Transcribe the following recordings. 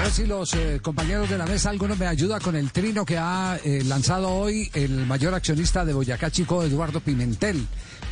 A ver si los eh, compañeros de la mesa, alguno me ayuda con el trino que ha eh, lanzado hoy el mayor accionista de Boyacá Chico, Eduardo Pimentel.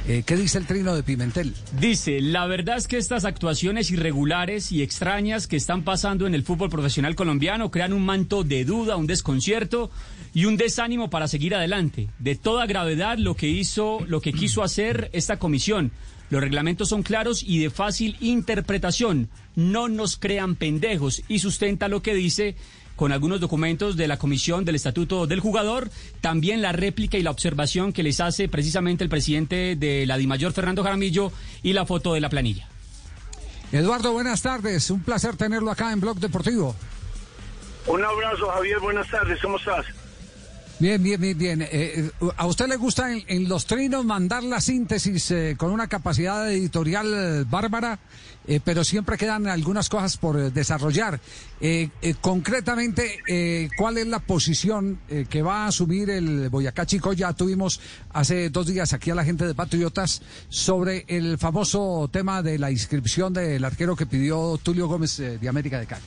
Eh, ¿Qué dice el trino de Pimentel? Dice, la verdad es que estas actuaciones irregulares y extrañas que están pasando en el fútbol profesional colombiano crean un manto de duda, un desconcierto y un desánimo para seguir adelante. De toda gravedad lo que hizo, lo que quiso hacer esta comisión. Los reglamentos son claros y de fácil interpretación. No nos crean pendejos y sustenta lo que dice con algunos documentos de la Comisión del Estatuto del Jugador, también la réplica y la observación que les hace precisamente el presidente de la DIMAYOR, Fernando Jaramillo, y la foto de la planilla. Eduardo, buenas tardes. Un placer tenerlo acá en Blog Deportivo. Un abrazo, Javier. Buenas tardes. ¿Cómo estás? Bien, bien, bien, bien. Eh, eh, ¿A usted le gusta en, los trinos mandar la síntesis eh, con una capacidad editorial bárbara, pero siempre quedan algunas cosas por desarrollar? concretamente, ¿cuál es la posición que va a asumir el Boyacá Chico? Ya tuvimos hace dos días aquí a la gente de Patriotas sobre el famoso tema de la inscripción del arquero que pidió Tulio Gómez de América de Cali.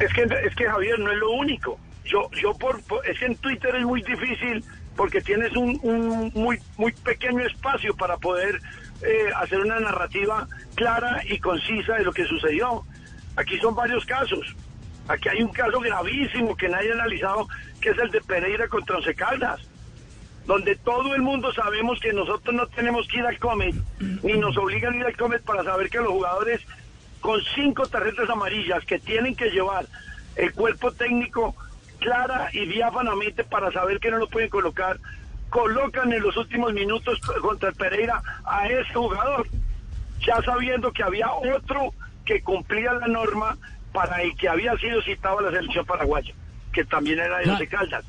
Es que, es que Javier no es lo único yo, yo por, es que en Twitter es muy difícil porque tienes un, muy, muy pequeño espacio para poder eh, hacer una narrativa clara y concisa de lo que sucedió. Aquí son varios casos. Aquí hay un caso gravísimo que nadie ha analizado, que es el de Pereira contra Once Caldas, donde todo el mundo sabemos que nosotros no tenemos que ir al Comet, ni nos obligan a ir al Comet para saber que los jugadores con cinco tarjetas amarillas que tienen que llevar el cuerpo técnico clara y diáfanamente para saber que no lo pueden colocar, colocan en los últimos minutos contra el Pereira a ese jugador, ya sabiendo que había otro que cumplía la norma para el que había sido citado a la selección paraguaya, que también era de los Caldas.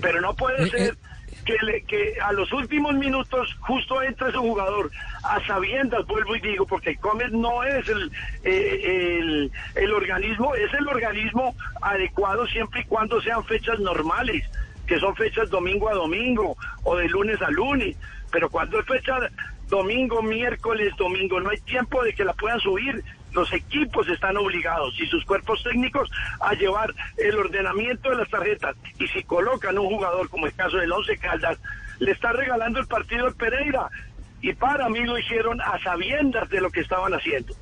Pero no puede eh, ser eh, que, le, que a los últimos minutos justo entre ese jugador, a sabiendas, vuelvo y digo, porque Comet no es el, eh, el, el organismo, es el organismo adecuado siempre y cuando sean fechas normales, que son fechas domingo a domingo o de lunes a lunes, pero cuando es fecha domingo, miércoles, domingo, no hay tiempo de que la puedan subir los equipos están obligados y sus cuerpos técnicos a llevar el ordenamiento de las tarjetas. Y si colocan un jugador, como el caso del Once Caldas, le está regalando el partido al Pereira. Y para mí lo hicieron a sabiendas de lo que estaban haciendo.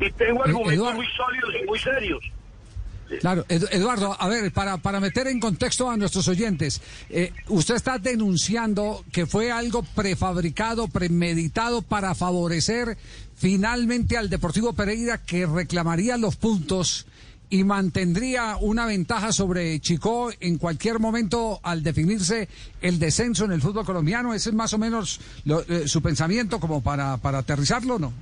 Y tengo argumentos muy sólidos y muy serios. Claro, Eduardo, a ver, para, para meter en contexto a nuestros oyentes, eh, usted está denunciando que fue algo prefabricado, premeditado para favorecer finalmente al Deportivo Pereira que reclamaría los puntos y mantendría una ventaja sobre Chico en cualquier momento al definirse el descenso en el fútbol colombiano. Ese es más o menos eh, su pensamiento como para, para aterrizarlo, ¿no?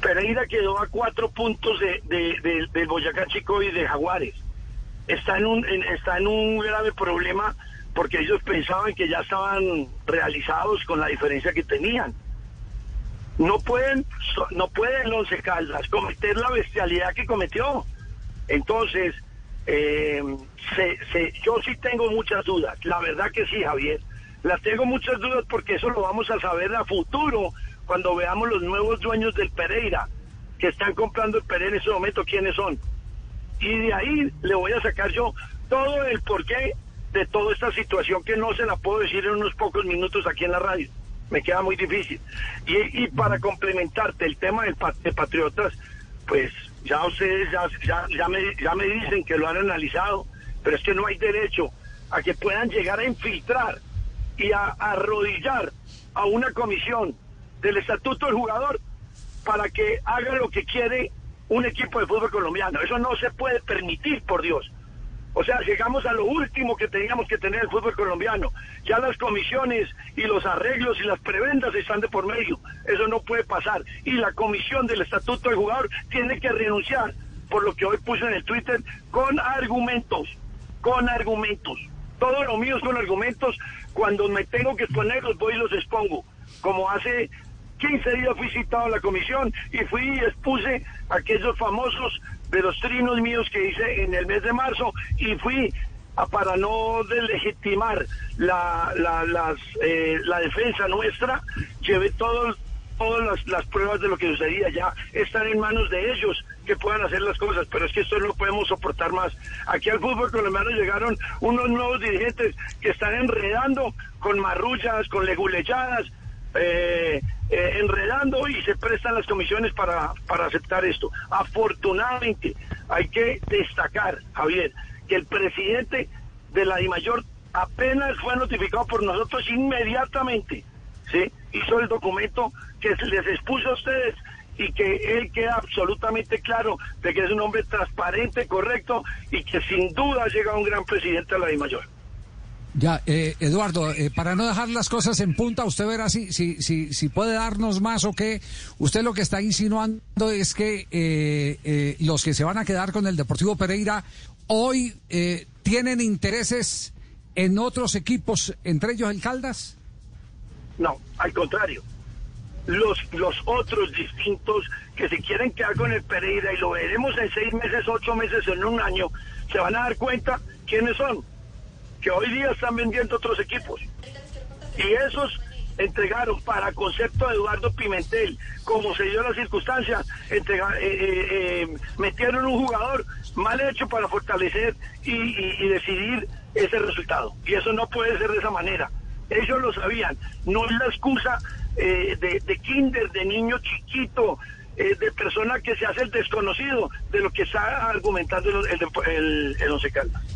Pereira quedó a cuatro puntos de, de, Boyacá Chico y de Jaguares. Está en, un, está en un grave problema porque ellos pensaban que ya estaban realizados con la diferencia que tenían. No pueden, no pueden Once Caldas cometer la bestialidad que cometió. Entonces, eh, yo sí tengo muchas dudas. La verdad que sí, Javier. Las tengo muchas dudas porque eso lo vamos a saber a futuro cuando veamos los nuevos dueños del Pereira, que están comprando el Pereira en ese momento, quiénes son. Y de ahí le voy a sacar yo todo el porqué de toda esta situación que no se la puedo decir en unos pocos minutos aquí en la radio. Me queda muy difícil. Y, para complementarte el tema de Patriotas, pues ya ustedes ya, ya, ya, me, ya me dicen que lo han analizado, pero es que no hay derecho a que puedan llegar a infiltrar y a arrodillar a una comisión del estatuto del jugador para que haga lo que quiere un equipo de fútbol colombiano. Eso no se puede permitir, por Dios. O sea, llegamos a lo último que teníamos que tener el fútbol colombiano. Ya las comisiones y los arreglos y las prebendas están de por medio. Eso no puede pasar. Y la comisión del estatuto del jugador tiene que renunciar, por lo que hoy puse en el Twitter, con argumentos. Con argumentos. Todo lo mío es con argumentos. Cuando me tengo que exponerlos, voy y los expongo. Como hace 15 días fui citado a la comisión y fui y expuse aquellos famosos de los trinos míos que hice en el mes de marzo y fui a, para no delegitimar la, la, eh, defensa nuestra, llevé todo todas las, las, pruebas de lo que sucedía. Ya están en manos de ellos que puedan hacer las cosas, pero es que esto no podemos soportar más. Aquí al fútbol colombiano llegaron unos nuevos dirigentes que están enredando con marrullas, con leguleyadas, eh, eh, enredando y se prestan las comisiones para, para aceptar esto. Afortunadamente, hay que destacar, Javier, que el presidente de la DIMAYOR apenas fue notificado por nosotros inmediatamente, ¿sí? Hizo el documento que les expuso a ustedes y que él queda absolutamente claro de que es un hombre transparente, correcto y que sin duda llega un gran presidente a la DIMAYOR. Ya, eh, Eduardo, eh, para no dejar las cosas en punta, usted verá si, si, si, si puede darnos más o qué. Usted lo que está insinuando es que eh, los que se van a quedar con el Deportivo Pereira hoy tienen intereses en otros equipos, entre ellos el Caldas. No, al contrario. Los, los otros distintos que se quieren quedar con el Pereira y lo veremos en seis meses, ocho meses, en un año, se van a dar cuenta quiénes son que hoy día están vendiendo otros equipos. Y esos entregaron para concepto de Eduardo Pimentel, como se dio la circunstancia, entregar, eh, eh, eh, metieron un jugador mal hecho para fortalecer y, decidir ese resultado. Y eso no puede ser de esa manera. Ellos lo sabían. No es la excusa de, de, kinder, de niño chiquito, de persona que se hace el desconocido de lo que está argumentando el, el, el, Once Caldas.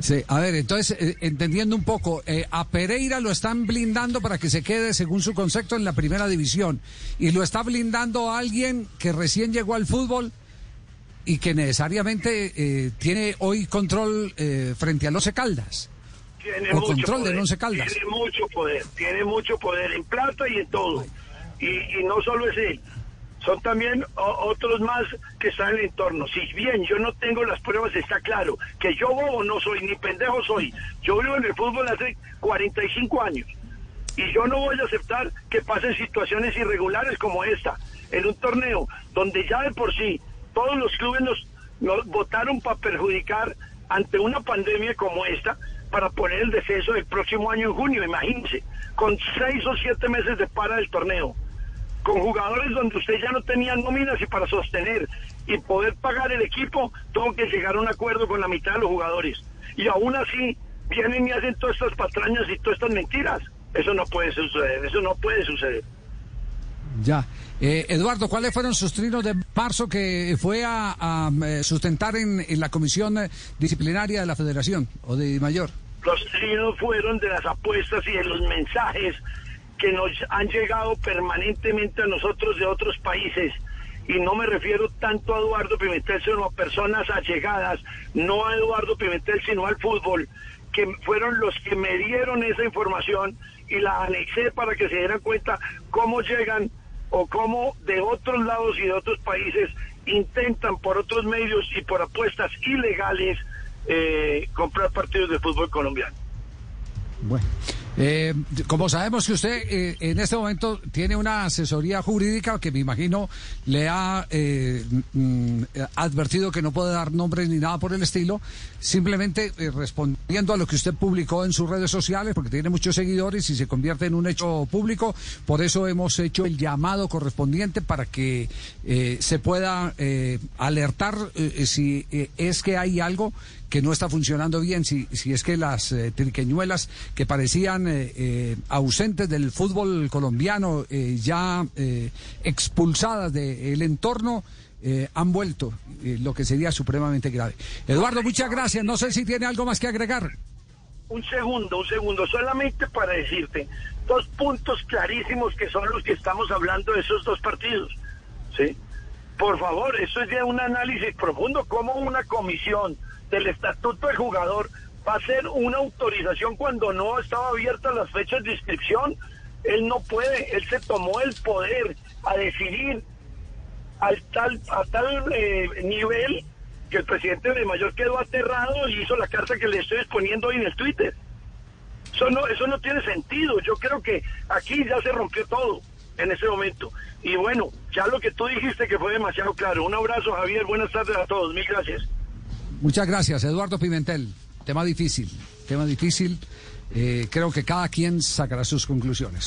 Sí, a ver, entonces, eh, entendiendo un poco, eh, a Pereira lo están blindando para que se quede, según su concepto, en la primera división. Y lo está blindando a alguien que recién llegó al fútbol y que necesariamente eh, tiene hoy control frente al Once Caldas. Tiene o control del Once Caldas. Tiene mucho poder, tiene mucho poder en plata y en todo. Y, y no solo es él son también otros más que están en el entorno. Si bien yo no tengo las pruebas, está claro que yo no soy, ni pendejo soy. Yo vivo en el fútbol hace 45 años y yo no voy a aceptar que pasen situaciones irregulares como esta, en un torneo donde ya de por sí todos los clubes nos, votaron para perjudicar ante una pandemia como esta para poner el descenso del próximo año en junio, imagínense, con seis o siete meses de para del torneo con jugadores donde usted ya no tenía nóminas y para sostener y poder pagar el equipo, tuvo que llegar a un acuerdo con la mitad de los jugadores. Y aún así vienen y hacen todas estas patrañas y todas estas mentiras. Eso no puede suceder, eso no puede suceder. Ya. Eh, Eduardo, ¿cuáles fueron sus trinos de marzo que fue a, eh, sustentar en, en, la comisión disciplinaria de la federación o de mayor? Los trinos fueron de las apuestas y de los mensajes que nos han llegado permanentemente a nosotros de otros países. Y no me refiero tanto a Eduardo Pimentel, sino a personas allegadas, no a Eduardo Pimentel, sino al fútbol, que fueron los que me dieron esa información y la anexé para que se dieran cuenta cómo llegan o cómo de otros lados y de otros países intentan por otros medios y por apuestas ilegales eh, comprar partidos de fútbol colombiano. Bueno. Eh, como sabemos que usted eh, en este momento tiene una asesoría jurídica que me imagino le ha eh, mm, advertido que no puede dar nombres ni nada por el estilo, simplemente eh, respondiendo a lo que usted publicó en sus redes sociales, porque tiene muchos seguidores y se convierte en un hecho público, por eso hemos hecho el llamado correspondiente para que se pueda alertar si es que hay algo que no está funcionando bien, si, si es que las eh, triqueñuelas que parecían eh, eh, ausentes del fútbol colombiano, ya expulsadas del entorno, han vuelto, lo que sería supremamente grave. Eduardo, muchas gracias. No sé si tiene algo más que agregar. Un segundo, un segundo, solamente para decirte dos puntos clarísimos que son los que estamos hablando de esos dos partidos. ¿sí? Por favor, eso es ya un análisis profundo, como una comisión del estatuto del jugador va a ser una autorización cuando no estaba abiertas las fechas de inscripción. Él no puede, él se tomó el poder a decidir al tal, a tal eh, nivel que el presidente de Mayor quedó aterrado y hizo la carta que le estoy exponiendo hoy en el Twitter. Eso no, eso no tiene sentido. Yo creo que aquí ya se rompió todo en ese momento. Y bueno, ya lo que tú dijiste que fue demasiado claro. Un abrazo, Javier. Buenas tardes a todos. Mil gracias. Muchas gracias, Eduardo Pimentel. Tema difícil, tema difícil. Eh, creo que cada quien sacará sus conclusiones.